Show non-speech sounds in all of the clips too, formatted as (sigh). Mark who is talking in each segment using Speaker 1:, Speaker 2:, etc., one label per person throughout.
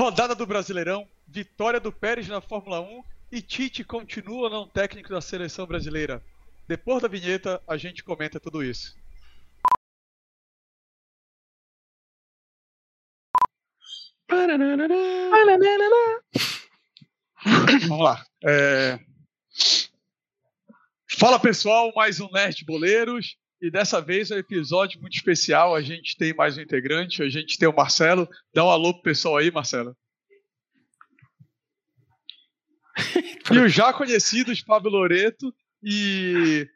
Speaker 1: Rodada do Brasileirão, vitória do Pérez na Fórmula 1 e Tite continua não técnico da seleção brasileira. Depois da vinheta, a gente comenta tudo isso. Vamos lá. É... Fala pessoal, mais um Nerd Boleiros. E dessa vez é um episódio muito especial. A gente tem mais um integrante, a gente tem o Marcelo. Dá um alô pro pessoal aí, Marcelo. e os já conhecidos Fábio Loreto e.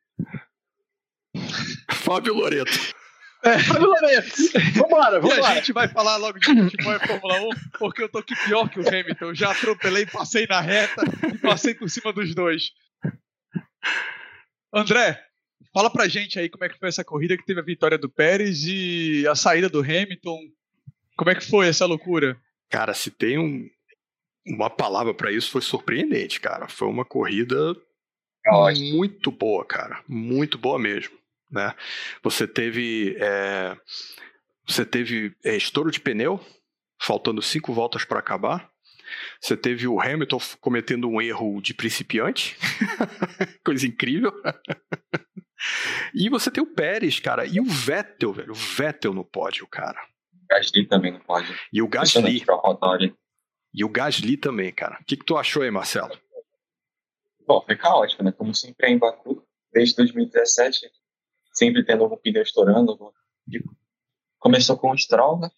Speaker 2: Fábio Loreto.
Speaker 1: É. Fábio Loreto. Vambora, vambora. E a gente vai falar logo de futebol e Fórmula 1, porque eu tô aqui pior que o Hamilton. Eu já atropelei, passei na reta e passei por cima dos dois. André, fala pra gente aí como é que foi essa corrida que teve a vitória do Pérez e a saída do Hamilton. Como é que foi essa loucura?
Speaker 2: Cara, se tem um, uma palavra para isso, foi surpreendente, cara. Foi uma corrida muito boa, cara. Muito boa mesmo. Né? Você teve. É, você teve é, estouro de pneu, faltando cinco voltas para acabar. Você teve o Hamilton cometendo um erro de principiante, (laughs) coisa incrível. E você tem o Pérez, cara, e o Vettel, velho, o Vettel no pódio, cara.
Speaker 3: O Gasly também no pódio.
Speaker 2: E o Gasly. E o Gasly também, cara. O que, que tu achou aí, Marcelo?
Speaker 3: Bom, foi caótico, né? Como sempre é em Baku, desde 2017, sempre tendo algum pneu estourando. Começou com o Stroll, né?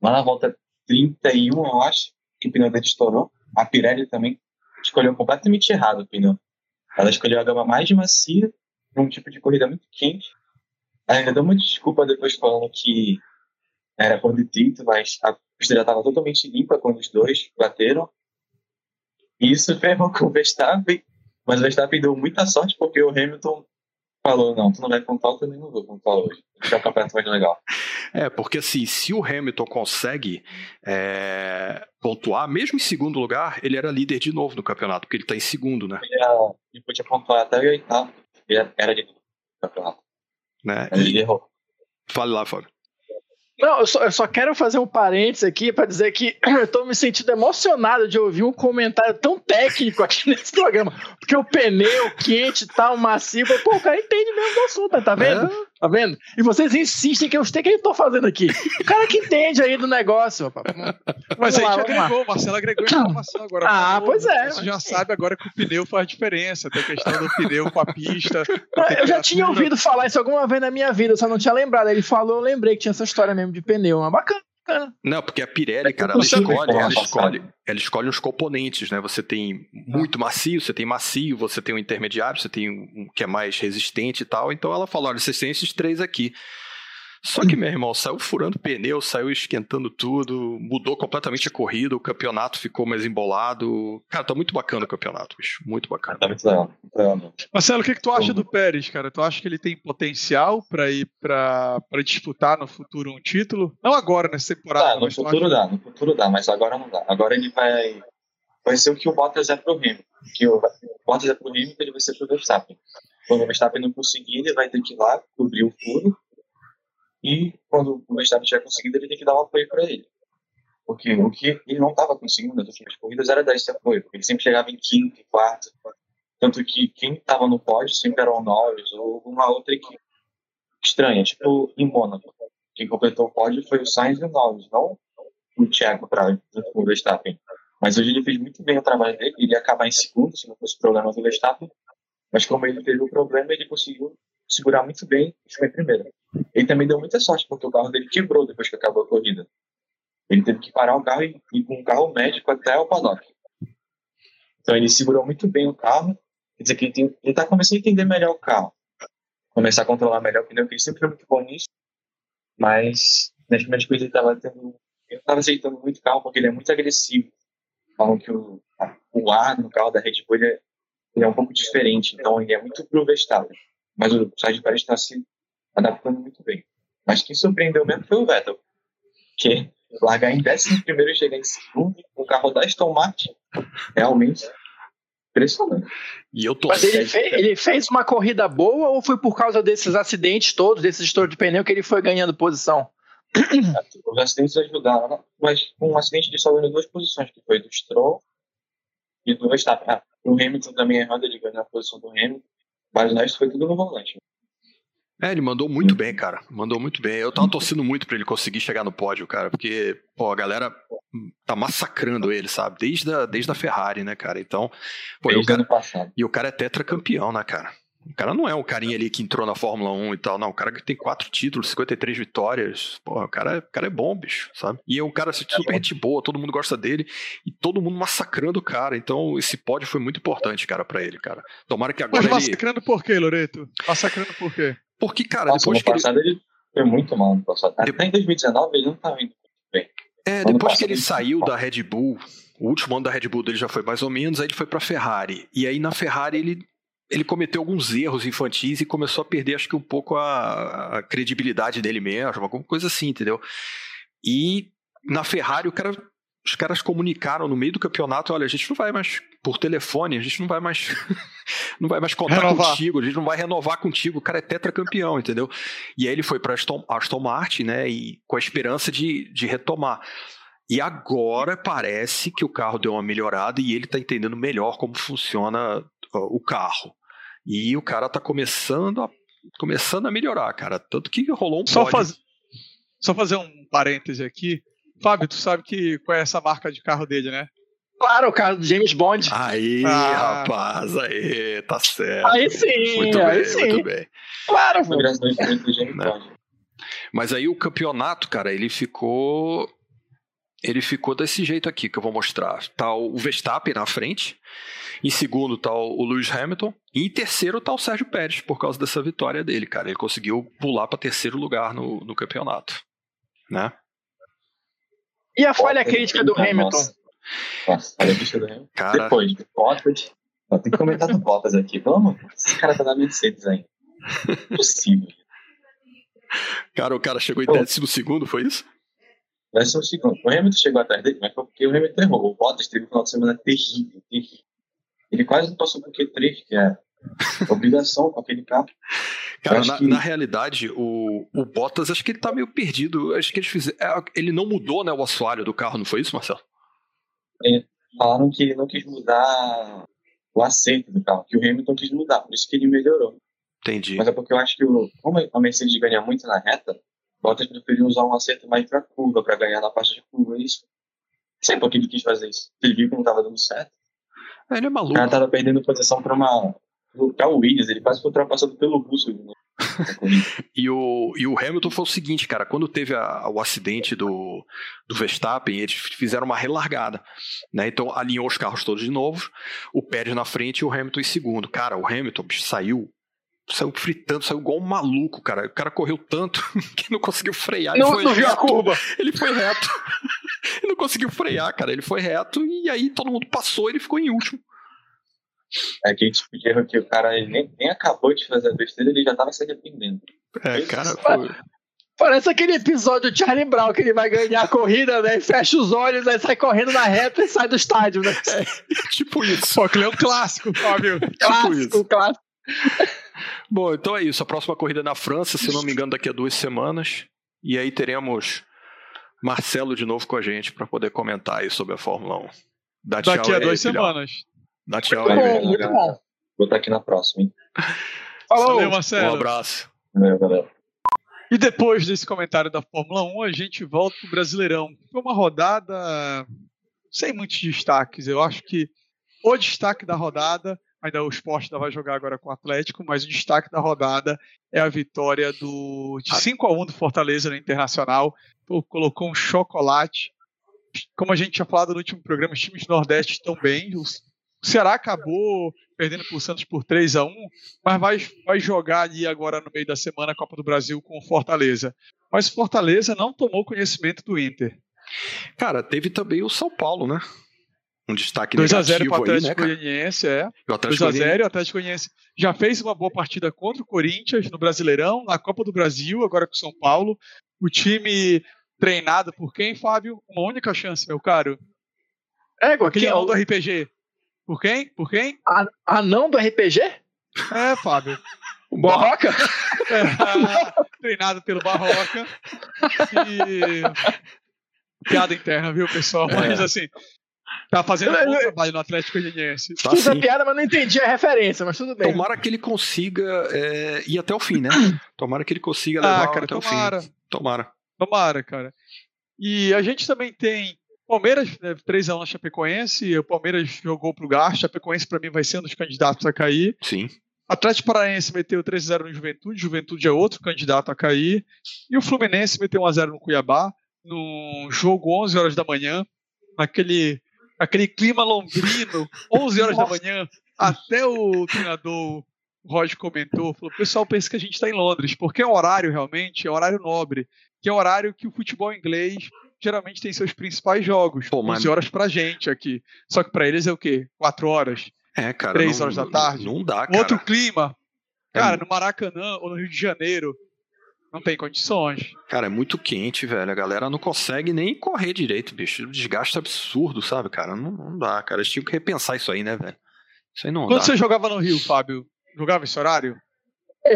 Speaker 3: Lá na volta 31, eu acho, que o pneu dele estourou. A Pirelli também escolheu completamente errado o pneu. Ela escolheu a gama mais macia, um tipo de corrida muito quente. Ainda deu uma desculpa depois falando que era por detrito, mas a pista já estava totalmente limpa quando os dois bateram. E isso ferrou com o Verstappen, mas o Verstappen deu muita sorte porque o Hamilton falou, não, tu não vai contar, eu também não vou contar hoje. Fica o campeonato mais legal. (laughs)
Speaker 2: É, porque assim, se o Hamilton consegue é, pontuar, mesmo em segundo lugar, ele era líder de novo no campeonato, porque ele está em segundo, né?
Speaker 3: Ele, era, ele podia pontuar até o oitavo, ele era do campeonato.
Speaker 2: Né? Ele errou. Fale lá, Fábio.
Speaker 4: Não, eu só, eu só, quero fazer um parênteses aqui para dizer que (clears throat) eu tô me sentindo emocionado de ouvir um comentário tão técnico aqui (laughs) nesse programa. Porque o pneu quente e tal, macio, pô, o cara entende mesmo do assunto, tá vendo? É? Tá vendo? E vocês insistem que eu sei o que eu tô fazendo aqui. O cara que entende aí do negócio.
Speaker 1: Mas aí a gente agregou, o Marcelo agregou informação agora.
Speaker 4: Ah, falou, pois é.
Speaker 1: Você já sabe agora que o pneu faz diferença. Tem a questão do pneu com a pista.
Speaker 4: Eu já tinha ouvido falar isso alguma vez na minha vida, só não tinha lembrado. Ele falou, eu lembrei que tinha essa história mesmo de pneu. Mas bacana.
Speaker 2: Não, porque a Pirelli, cara, ela escolhe, ela escolhe, ela escolhe os componentes, né? Você tem muito macio, você tem macio, você tem um intermediário, você tem um que é mais resistente e tal. Então ela falou: olha, vocês têm esses três aqui. Só que, meu irmão, saiu furando pneu, saiu esquentando tudo, mudou completamente a corrida, o campeonato ficou mais embolado. Cara, tá muito bacana o campeonato, bicho. Muito bacana.
Speaker 3: Tá muito legal.
Speaker 1: Marcelo, o que, que tu acha do Pérez, cara? Tu acha que ele tem potencial para ir para disputar no futuro um título? Não agora, nessa temporada.
Speaker 3: Tá, no futuro acha... dá, no futuro dá, mas agora não dá. Agora ele vai. Vai ser o que o Bottas é pro Hamilton. Que o Bottas é pro Hamilton, ele vai ser pro Verstappen. Quando o Verstappen não conseguir, ele vai ter que ir lá cobrir o furo e quando o Verstappen tiver conseguido, ele tem que dar um apoio para ele. Porque o que ele não estava conseguindo nas últimas corridas era dar esse apoio, porque ele sempre chegava em quinto, em quarto. Tanto que quem estava no pódio sempre era o Norris ou uma outra equipe estranha, tipo em Mônaco. Quem completou o pódio foi o Sainz e o Norris, não o Thiago para o Verstappen. Mas hoje ele fez muito bem o trabalho dele, ele ia acabar em segundo se não fosse o problema do Verstappen. Mas como ele teve o problema, ele conseguiu segurar muito bem e foi primeiro. Ele também deu muita sorte, porque o carro dele quebrou depois que acabou a corrida. Ele teve que parar o carro e ir com um carro médico até o paddock. Então ele segurou muito bem o carro. Quer dizer que ele está começando a entender melhor o carro. Começar a controlar melhor o pneu, porque ele sempre foi muito bom nisso. Mas nas primeiras coisas ele estava tendo. Ele estava aceitando muito o carro porque ele é muito agressivo. Falam que o, o ar no carro da Red Bull ele é, ele é um pouco diferente. Então ele é muito pro Verstappen. Mas o Sérgio Pérez está se adaptando muito bem. Mas quem surpreendeu mesmo foi o Vettel, que largar em 11 primeiro e chegar em segundo com o carro da Aston Martin, realmente impressionante.
Speaker 4: E eu tô Mas ele fez, ele fez, uma corrida boa ou foi por causa desses acidentes todos, desses estouros de pneu, que ele foi ganhando posição? (clears throat)
Speaker 3: Os acidentes ajudaram, mas com um acidente de salvou em duas posições, que foi do Stroll e do Verstappen. Ah, o Hamilton também errado, ele ganhou na posição do Hamilton, mas o resto foi tudo no volante.
Speaker 2: É, ele mandou muito bem, cara. Mandou muito bem. Eu tava torcendo muito pra ele conseguir chegar no pódio, cara, porque, pô, a galera tá massacrando ele, sabe? Desde a, desde a Ferrari, né, cara? Então, pô,
Speaker 3: Desde
Speaker 2: e o cara,
Speaker 3: ano passado.
Speaker 2: e o cara é tetracampeão, né, cara? O cara não é um carinha ali que entrou na Fórmula 1 e tal, não. O cara que tem quatro títulos, 53 vitórias. Pô, o cara, o cara é bom, bicho, sabe? E é um cara assim, super gente boa, todo mundo gosta dele e todo mundo massacrando o cara. Então, esse pódio foi muito importante, cara, pra ele, cara. Tomara que agora
Speaker 1: Mas
Speaker 2: ele.
Speaker 1: massacrando por quê, Loreto? Massacrando por quê?
Speaker 2: Porque, cara,
Speaker 3: Nossa,
Speaker 2: depois
Speaker 3: no
Speaker 2: que ele.
Speaker 3: passado ele... foi muito mal no passado. Até em 2019 ele não tava indo bem.
Speaker 2: É, depois que ele
Speaker 3: ele-
Speaker 2: saiu da Red Bull, o último ano da Red Bull dele já foi mais ou menos, aí ele foi pra Ferrari. E aí na Ferrari ele, ele cometeu alguns erros infantis e começou a perder, acho que um pouco a, a credibilidade dele mesmo, alguma coisa assim, entendeu? E na Ferrari cara, os caras comunicaram no meio do campeonato, olha, a gente não vai mais por telefone, a gente não vai mais (laughs) não vai mais contar
Speaker 1: Renovar.
Speaker 2: contigo, a gente não vai renovar contigo, o cara é tetracampeão, entendeu? E aí ele foi para Aston, Aston Martin, né, e com a esperança de, de retomar. E agora parece que o carro deu uma melhorada e ele tá entendendo melhor como funciona o carro. E o cara tá começando a começando a melhorar, cara, tanto que rolou um
Speaker 1: Só, faz... Só fazer um parêntese aqui. Fábio, tu sabe que qual é essa marca de carro dele, né?
Speaker 4: Claro, o cara do James Bond.
Speaker 2: Aí,
Speaker 1: Ah.
Speaker 2: rapaz, aí, tá certo.
Speaker 4: Aí sim,
Speaker 2: muito
Speaker 4: aí
Speaker 2: bem,
Speaker 4: sim.
Speaker 2: muito bem.
Speaker 4: Claro,
Speaker 3: Foi
Speaker 2: Né.
Speaker 3: Bond.
Speaker 2: Mas aí o campeonato, cara, ele ficou. Ele ficou desse jeito aqui que eu vou mostrar. Tá o Verstappen na frente. Em segundo tá o Lewis Hamilton. E em terceiro tá o Sérgio Pérez, por causa dessa vitória dele, cara. Ele conseguiu pular para terceiro lugar no, no campeonato. Né?
Speaker 4: E a falha crítica do. Hamilton?
Speaker 3: Nossa, olha a bicha do Hamilton.
Speaker 2: Cara,
Speaker 3: Depois, Bottas. Tem que comentar do Bottas aqui. Vamos, esse cara tá na Mercedes ainda. Impossível.
Speaker 2: cara, o cara chegou em décimo segundo, foi isso?
Speaker 3: Vai ser o segundo. O Hamilton chegou atrás dele, mas foi porque o Hamilton errou. O Bottas teve um final de semana terrível, terrível. Ele quase não passou por Q3, que é obrigação com aquele carro.
Speaker 2: Cara, na,
Speaker 3: que-
Speaker 2: na realidade, o, o Bottas, acho que ele tá meio perdido. Acho que eles fizeram. é, Ele não mudou, né, o assoalho do carro, não foi isso, Marcelo?
Speaker 3: Falaram que ele não quis mudar o acerto do carro, que o Hamilton quis mudar, por isso que ele melhorou.
Speaker 2: Entendi.
Speaker 3: Mas é porque eu acho que, o, como a Mercedes ganha muito na reta, Bottas preferiu usar um acerto mais pra curva, pra ganhar na parte de curva. Isso. Não sei por que ele quis fazer isso. Ele viu que não tava dando certo.
Speaker 2: É, ele é
Speaker 3: O
Speaker 2: maluco.
Speaker 3: cara tava perdendo posição pra uma. O Williams, ele quase foi ultrapassado pelo Russo. Né? (laughs)
Speaker 2: E o, e o Hamilton foi o seguinte, cara, quando teve a- o acidente do, do Verstappen, eles fizeram uma relargada, né? Então alinhou os carros todos de novo, o Pérez na frente e o Hamilton em segundo. Cara, o Hamilton bicho, saiu saiu fritando, saiu igual um maluco, cara. O cara correu tanto (laughs) que não conseguiu frear. Ele
Speaker 4: Não,
Speaker 2: foi
Speaker 4: não viu a
Speaker 2: reto.
Speaker 4: curva.
Speaker 2: Ele foi reto. (laughs) ele não conseguiu frear, cara. Ele foi reto e aí todo mundo passou ele ficou em último.
Speaker 3: É aquele tipo de erro que o cara ele nem, nem acabou de fazer a besteira, ele já tava se arrependendo.
Speaker 2: É, cara, foi...
Speaker 4: Parece aquele episódio do Charlie Brown que ele vai ganhar a corrida, né? E fecha os olhos, aí sai correndo na reta e sai do estádio, né? (laughs)
Speaker 2: tipo isso.
Speaker 1: Pô, aquele é um clássico, Fábio.
Speaker 4: Clássico,
Speaker 2: isso.
Speaker 4: clássico.
Speaker 2: Bom, então é isso. A próxima corrida é na França, se não me engano, daqui a duas semanas. E aí teremos Marcelo de novo com a gente para poder comentar aí sobre a Fórmula 1. Dá tchau
Speaker 1: Daqui a
Speaker 2: aí,
Speaker 1: duas
Speaker 2: filhão.
Speaker 1: semanas.
Speaker 2: Dá tchau
Speaker 4: Muito
Speaker 2: aí.
Speaker 4: bom, muito bom.
Speaker 3: Vou estar aqui na próxima, hein?
Speaker 4: Falou.
Speaker 1: Valeu,
Speaker 2: Um
Speaker 1: Marcelo.
Speaker 2: abraço.
Speaker 3: Valeu, galera.
Speaker 1: E depois desse comentário da Fórmula 1, a gente volta pro Brasileirão. Foi uma rodada sem muitos destaques. Eu acho que o destaque da rodada, ainda o esporte vai jogar agora com o Atlético, mas o destaque da rodada é a vitória do de 5 a 1 do Fortaleza no Internacional. Pô, colocou um chocolate. Como a gente tinha falado no último programa, os times do Nordeste estão bem. O Ceará acabou perdendo para o Santos por 3 a 1 mas vai, vai jogar ali agora no meio da semana a Copa do Brasil com o Fortaleza. Mas o Fortaleza não tomou conhecimento do Inter.
Speaker 2: Cara, teve também o São Paulo, né? Um destaque
Speaker 1: 2x0
Speaker 2: negativo
Speaker 1: para o
Speaker 2: aí, né,
Speaker 1: Atlético
Speaker 2: cara?
Speaker 1: Goianiense, é.
Speaker 2: E o Atlético
Speaker 1: 2x0 o Atlético Goianiense já fez uma boa partida contra o Corinthians no Brasileirão, na Copa do Brasil, agora com o São Paulo. O time treinado por quem, Fábio? Uma única chance, meu caro.
Speaker 4: É, com
Speaker 1: Aquele
Speaker 4: aquele
Speaker 1: anão do RPG. Por quem? Por quem?
Speaker 4: a- anão do RPG?
Speaker 1: É, Fábio.
Speaker 4: O Barroca?
Speaker 1: É, (laughs) treinado pelo Barroca. E... (laughs) Piada interna, viu, pessoal?
Speaker 2: É.
Speaker 1: Mas assim, tá fazendo um bom trabalho no Atlético Goianiense.
Speaker 2: Tá
Speaker 4: Fiz a
Speaker 2: sim.
Speaker 4: piada, mas não entendi a referência, mas tudo bem.
Speaker 2: Tomara que ele consiga é, ir até o fim, né? (coughs) Tomara que ele consiga
Speaker 1: Ah,
Speaker 2: levar
Speaker 1: cara,
Speaker 2: até o
Speaker 1: tomara.
Speaker 2: fim. Tomara.
Speaker 1: Tomara, cara. E a gente também tem Palmeiras, né, 3x1 na Chapecoense. O Palmeiras jogou pro Gás. Chapecoense, pra mim, vai ser um dos candidatos a cair.
Speaker 2: Sim.
Speaker 1: Atlético Paranaense meteu 3x0 no Juventude. Juventude é outro candidato a cair. E o Fluminense meteu 1x0 no Cuiabá. Num jogo 11 horas da manhã. Naquele aquele clima londrino. 11 horas da manhã. Até o treinador Roger comentou, falou, o pessoal pensa que a gente está em Londres, porque é um horário realmente, é um horário nobre, que é um horário que o futebol inglês geralmente tem seus principais jogos,
Speaker 2: Pô, mas-
Speaker 1: 11 horas pra gente aqui. Só que pra eles é o quê? 4 horas?
Speaker 2: É, cara.
Speaker 1: Três
Speaker 2: não-
Speaker 1: horas da tarde.
Speaker 2: Não, dá, cara.
Speaker 1: Outro clima.
Speaker 2: É
Speaker 1: Cara,
Speaker 2: mu-
Speaker 1: no Maracanã ou no Rio de Janeiro, não tem condições.
Speaker 2: Cara, é muito quente, velho. A galera não consegue nem correr direito, bicho. O desgaste é absurdo, sabe, cara? Não, não dá, cara. Eles tinham que repensar isso aí, né, velho? Isso aí não
Speaker 1: Quando
Speaker 2: dá.
Speaker 1: você jogava no Rio, Fábio, jogava esse horário? (laughs)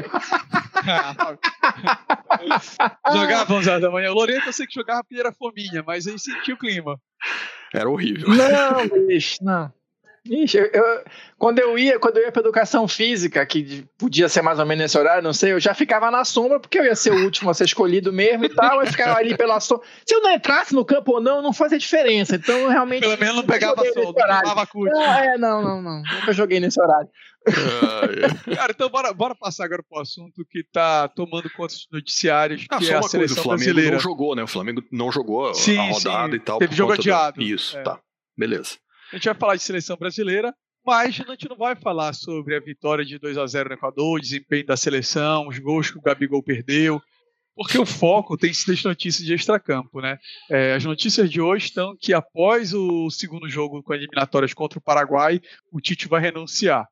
Speaker 1: jogava 11 horas da manhã. O Loreto eu sei que jogava porque era fominha, mas aí sentia o clima.
Speaker 2: Era horrível.
Speaker 4: Não, bicho, não. Ixi, eu, eu- quando eu ia, quando eu ia pra educação física, que podia ser mais ou menos nesse horário, não sei, eu já ficava na sombra, porque eu ia ser o último a ser escolhido mesmo e tal, eu ficava ali pela sombra. Se eu não entrasse no campo ou não, não fazia diferença. Então, eu realmente.
Speaker 1: Pelo menos não pegava sol,
Speaker 4: nesse
Speaker 1: não tomava cut.
Speaker 4: Não, é, não, não, não. Nunca joguei nesse horário.
Speaker 2: Ah, é.
Speaker 1: Cara, então bora, bora passar agora pro assunto que tá tomando conta dos noticiários,
Speaker 2: Ah,
Speaker 1: que
Speaker 2: só
Speaker 1: é a
Speaker 2: coisa, o
Speaker 1: seleção
Speaker 2: Flamengo
Speaker 1: brasileira.
Speaker 2: não jogou, né? O Flamengo não jogou
Speaker 1: Sim,
Speaker 2: a rodada
Speaker 1: sim.
Speaker 2: e tal.
Speaker 1: Teve jogo
Speaker 2: conta do-
Speaker 1: adiado.
Speaker 2: Isso,
Speaker 1: É.
Speaker 2: tá. Beleza.
Speaker 1: A gente vai falar de seleção brasileira, mas a gente não vai falar sobre a vitória de 2 a 0 no Equador, o desempenho da seleção, os gols que o Gabigol perdeu, porque o foco tem sido as notícias de extracampo, né? É, as notícias de hoje estão que após o segundo jogo com eliminatórias contra o Paraguai, o Tite vai renunciar.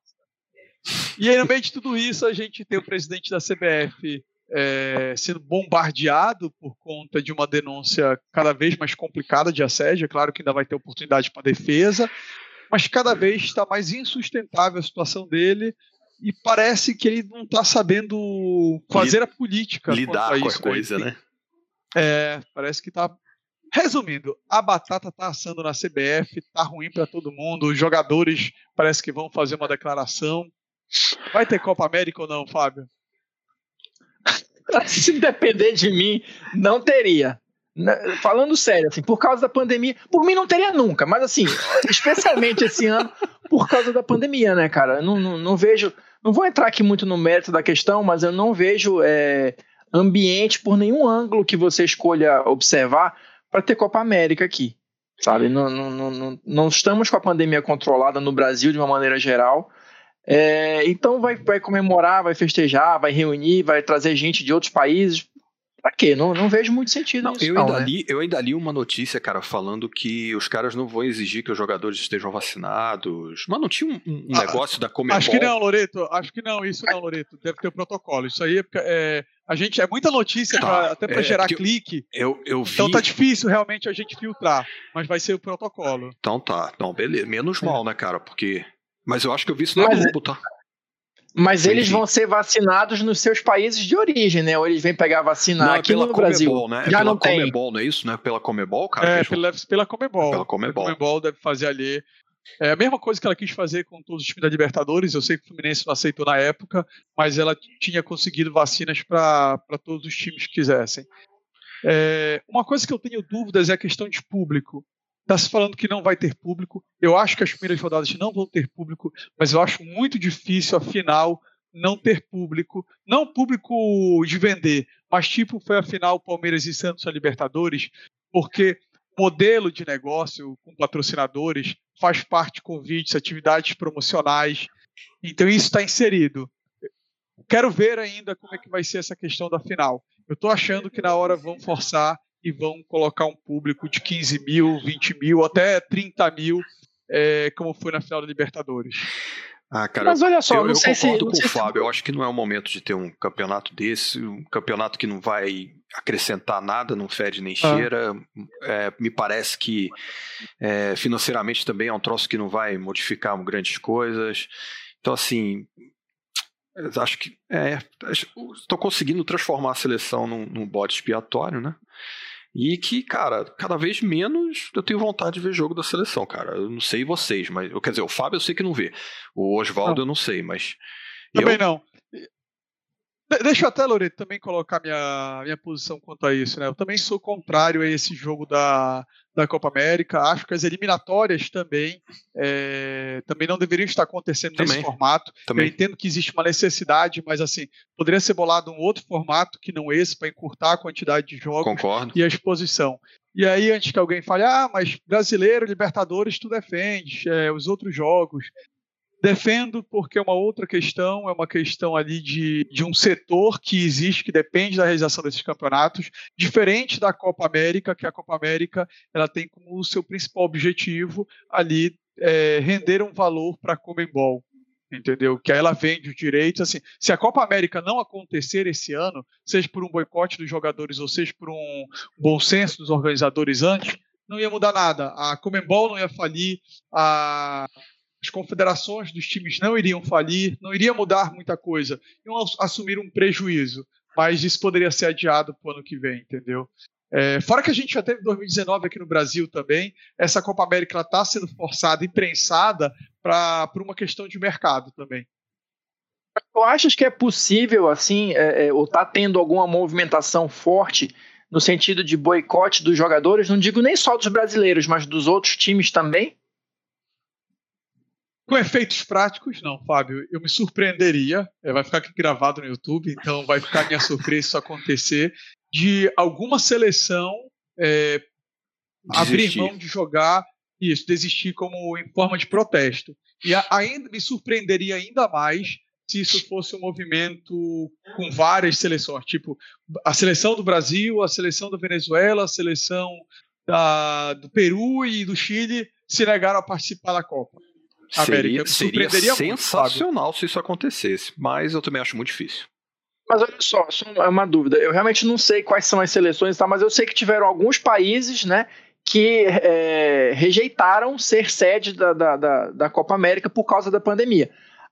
Speaker 1: E aí, no meio de tudo isso, a gente tem o presidente da CBF é, sendo bombardeado por conta de uma denúncia cada vez mais complicada de assédio. É claro que ainda vai ter oportunidade para defesa, mas cada vez está mais insustentável a situação dele e parece que ele não está sabendo fazer a política
Speaker 2: Lidar com a
Speaker 1: isso,
Speaker 2: coisa, né?
Speaker 1: É, parece que tá. Resumindo, a batata tá assando na CBF, tá ruim para todo mundo. Os jogadores parece que vão fazer uma declaração. Vai ter Copa América ou não, Fábio? (laughs)
Speaker 4: Se depender de mim, não teria. Falando sério, assim, por causa da pandemia, por mim não teria nunca, mas assim, especialmente esse (laughs) ano, por causa da pandemia, né, cara? Não, não, não vejo, não vou entrar aqui muito no mérito da questão, mas eu não vejo é, ambiente por nenhum ângulo que você escolha observar para ter Copa América aqui, sabe? Não, não, não, não, não estamos com a pandemia controlada no Brasil de uma maneira geral. É, então vai, vai comemorar, vai festejar, vai reunir, vai trazer gente de outros países. Pra quê? Não, não vejo muito sentido
Speaker 2: Não,
Speaker 4: nisso.
Speaker 2: eu,
Speaker 4: não,
Speaker 2: ainda
Speaker 4: né?
Speaker 2: li, eu ainda li uma notícia, cara, falando que os caras não vão exigir que os jogadores estejam vacinados. Mas não tinha um, um
Speaker 1: Ah,
Speaker 2: negócio da Comebol?
Speaker 1: Acho que não, Loreto. Acho que não, isso não, Loreto. Deve ter o protocolo. Isso aí é, porque, é, a gente é muita notícia
Speaker 2: Tá,
Speaker 1: pra- até para
Speaker 2: é,
Speaker 1: gerar clique.
Speaker 2: Eu, eu vi.
Speaker 1: Então tá difícil realmente a gente filtrar, mas vai ser o protocolo.
Speaker 2: Então tá, não, beleza. Menos mal, né, cara? Porque. Mas eu acho que eu vi isso na
Speaker 4: Mas-
Speaker 2: Globo, tá?
Speaker 4: Mas eles vão ser vacinados nos seus países de origem, né? Ou eles vêm pegar vacina
Speaker 2: Não, é
Speaker 4: aqui
Speaker 2: pela
Speaker 4: no Brasil.
Speaker 2: Comebol, né? É
Speaker 4: Já
Speaker 2: pela
Speaker 4: não tem.
Speaker 2: Comebol, não é isso? Não é pela Comebol, cara?
Speaker 1: é,
Speaker 2: vão-
Speaker 1: pela, pela Comebol.
Speaker 2: Pela Comebol.
Speaker 1: A Comebol deve fazer ali. É a mesma coisa que ela quis fazer com todos os times da Libertadores. Eu sei que o Fluminense não aceitou na época, mas ela tinha conseguido vacinas para todos os times que quisessem. É, uma coisa que eu tenho dúvidas é a questão de público. Está se falando que não vai ter público. Eu acho que as primeiras rodadas não vão ter público, mas eu acho muito difícil, afinal, não ter público. Não público de vender, mas tipo foi a final Palmeiras e Santos na Libertadores, porque modelo de negócio com patrocinadores faz parte convites, atividades promocionais. Então isso está inserido. Quero ver ainda como é que vai ser essa questão da final. Eu estou achando que na hora vão forçar e vão colocar um público de 15 mil, 20 mil, até 30 mil, é, como foi na final da Libertadores.
Speaker 2: Ah, cara,
Speaker 4: Mas olha só,
Speaker 2: eu,
Speaker 4: não
Speaker 2: eu
Speaker 4: sei se-
Speaker 2: concordo
Speaker 4: não
Speaker 2: com o
Speaker 4: se-
Speaker 2: Fábio. Eu acho que não é o momento de ter um campeonato desse, um campeonato que não vai acrescentar nada, não fede nem
Speaker 1: Ah.
Speaker 2: cheira. É, me parece que é, financeiramente também é um troço que não vai modificar grandes coisas. Então, assim, acho que é, estou conseguindo transformar a seleção num, num bode expiatório, né? E que, cara, cada vez menos eu tenho vontade de ver jogo da seleção, cara. Eu não sei vocês, mas. Quer dizer, o Fábio eu sei que não vê. O Oswaldo eu não sei, mas.
Speaker 1: Também eu... não. Deixa eu até, Loreto, também colocar minha, minha posição quanto a isso, né? Eu também sou contrário a esse jogo da, da Copa América. Acho que as eliminatórias também é, também não deveriam estar acontecendo também, nesse formato. Também. Eu entendo que existe uma necessidade, mas assim, poderia ser bolado um outro formato que não esse, para encurtar a quantidade de jogos
Speaker 2: Concordo.
Speaker 1: e a exposição. E aí, antes que alguém fale, ah, mas brasileiro, Libertadores, tu defende, é, os outros jogos. Defendo porque é uma outra questão, é uma questão ali de, de um setor que existe, que depende da realização desses campeonatos, diferente da Copa América, que a Copa América ela tem como seu principal objetivo ali é, render um valor para a Comembol, entendeu? Que ela vende os direitos, assim, se a Copa América não acontecer esse ano, seja por um boicote dos jogadores ou seja por um bom senso dos organizadores antes, não ia mudar nada. A Comembol não ia falir, a as confederações dos times não iriam falir, não iria mudar muita coisa, iam assumir um prejuízo, mas isso poderia ser adiado para o ano que vem, entendeu? É, fora que a gente já teve 2019 aqui no Brasil também, essa Copa América está sendo forçada e prensada para por uma questão de mercado também.
Speaker 4: Tu achas que é possível, assim, é, é, ou está tendo alguma movimentação forte no sentido de boicote dos jogadores? Não digo nem só dos brasileiros, mas dos outros times também?
Speaker 1: Com efeitos práticos, não, Fábio. Eu me surpreenderia, é, vai ficar aqui gravado no YouTube, então vai ficar minha surpresa isso acontecer, de alguma seleção é, abrir mão de jogar isso, desistir como em forma de protesto. E ainda me surpreenderia ainda mais se isso fosse um movimento com várias seleções, tipo a seleção do Brasil, a seleção da Venezuela, a seleção da, do Peru e do Chile se negaram a participar da Copa.
Speaker 2: América. Seria, seria sensacional muito, se isso acontecesse, mas eu também acho muito difícil.
Speaker 4: Mas olha só, só é uma dúvida. Eu realmente não sei quais são as seleções, tá? mas eu sei que tiveram alguns países, né, que é, rejeitaram ser sede da, da, da, da Copa América por causa da pandemia.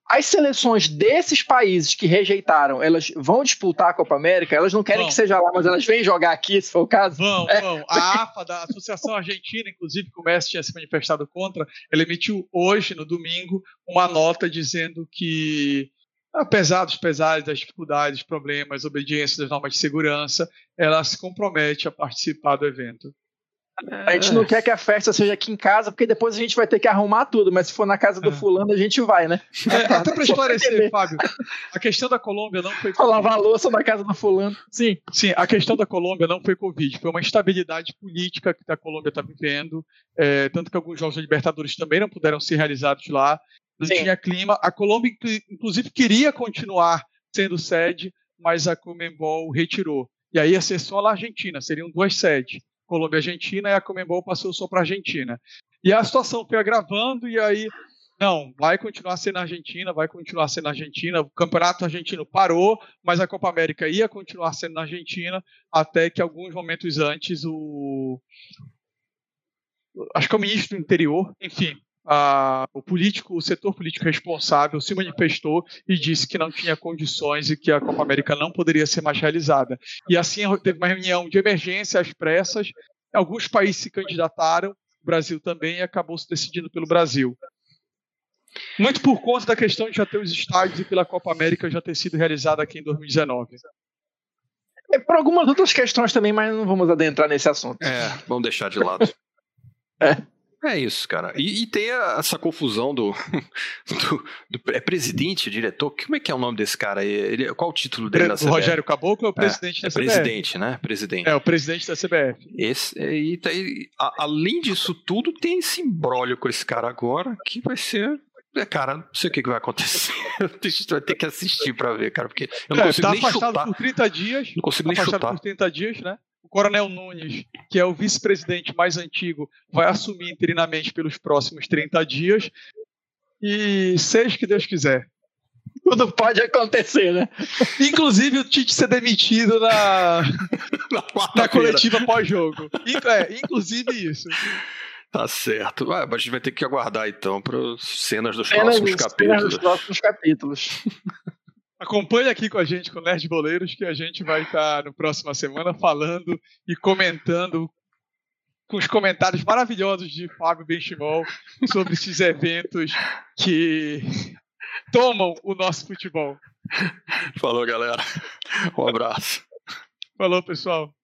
Speaker 4: As seleções desses países que rejeitaram, elas vão disputar a Copa América? Elas não querem vão. que seja lá, mas elas vêm jogar aqui, se for o caso?
Speaker 1: Vão, é. vão. A AFA, da Associação Argentina, inclusive, que o Messi tinha se manifestado contra, ela emitiu hoje, no domingo, uma nota dizendo que, apesar dos pesares, das dificuldades, problemas, obediência das normas de segurança, ela se compromete a participar do evento.
Speaker 4: A gente não quer que a festa seja aqui em casa, porque depois a gente vai ter que arrumar tudo, mas se for na casa do é. fulano, a gente vai, né?
Speaker 1: É, até para esclarecer, Fábio, a questão da Colômbia não foi.
Speaker 4: Covid. Lavar a louça na casa do fulano. Sim.
Speaker 1: Sim, a questão da Colômbia não foi Covid, foi uma instabilidade política que a Colômbia está vivendo. É, tanto que alguns jogos da Libertadores também não puderam ser realizados lá. Não Sim. tinha clima. A Colômbia, inclusive, queria continuar sendo sede, mas a Comembol retirou. E aí ia ser só a Argentina, seriam duas sedes. Colômbia e Argentina, e a Comembol passou só para a Argentina. E a situação foi agravando, e aí, não, vai continuar sendo a Argentina, vai continuar sendo a Argentina. O campeonato argentino parou, mas a Copa América ia continuar sendo na Argentina, até que alguns momentos antes o. Acho que é o ministro do interior, enfim, a, o político, o setor político responsável se manifestou e disse que não tinha condições e que a Copa América não poderia ser mais realizada. E assim teve uma reunião de emergência às pressas, alguns países se candidataram, o Brasil também, e acabou se decidindo pelo Brasil. Muito por conta da questão de já ter os estádios e pela Copa América já ter sido realizada aqui em 2019.
Speaker 4: É, por algumas outras questões também, mas não vamos adentrar nesse assunto.
Speaker 2: É, vamos deixar de lado. (laughs)
Speaker 4: é.
Speaker 2: É isso, cara. E, e tem a, essa confusão do, (laughs) do, do, É presidente, diretor? Como é que é o nome desse cara aí? Ele, qual o título dele na CBF?
Speaker 1: O Rogério Caboclo é o é, presidente é, da
Speaker 2: CBF. É presidente, né? Presidente.
Speaker 1: É, o presidente da CBF.
Speaker 2: Esse, e, tá, e a, além disso tudo, tem esse imbróglio com esse cara agora, que vai ser é, cara, não sei o que, vai acontecer. (laughs) Vai ter que assistir pra ver, cara, porque eu não é, consigo tá nem
Speaker 1: chutar.
Speaker 2: afastado
Speaker 1: por 30 dias.
Speaker 2: Não consigo tá nem chutar.
Speaker 1: por 30 dias, né? O Coronel Nunes, que é o vice-presidente mais antigo, vai assumir interinamente pelos próximos 30 dias. E seja que Deus quiser.
Speaker 4: Tudo pode acontecer, né?
Speaker 1: Inclusive o Tite ser demitido na, (laughs) na, na coletiva pós-jogo. É, inclusive isso.
Speaker 2: Tá certo. Ué, a gente vai ter que aguardar então para cenas dos cenas próximos capítulos. Cenas dos
Speaker 4: próximos capítulos.
Speaker 1: Acompanhe aqui com a gente, com o Nerd Boleiros, que a gente vai estar tá no próxima semana falando e comentando com os comentários maravilhosos de Fábio Benchimol sobre esses eventos que tomam o nosso futebol.
Speaker 2: Falou, galera. Um abraço.
Speaker 1: Falou, pessoal.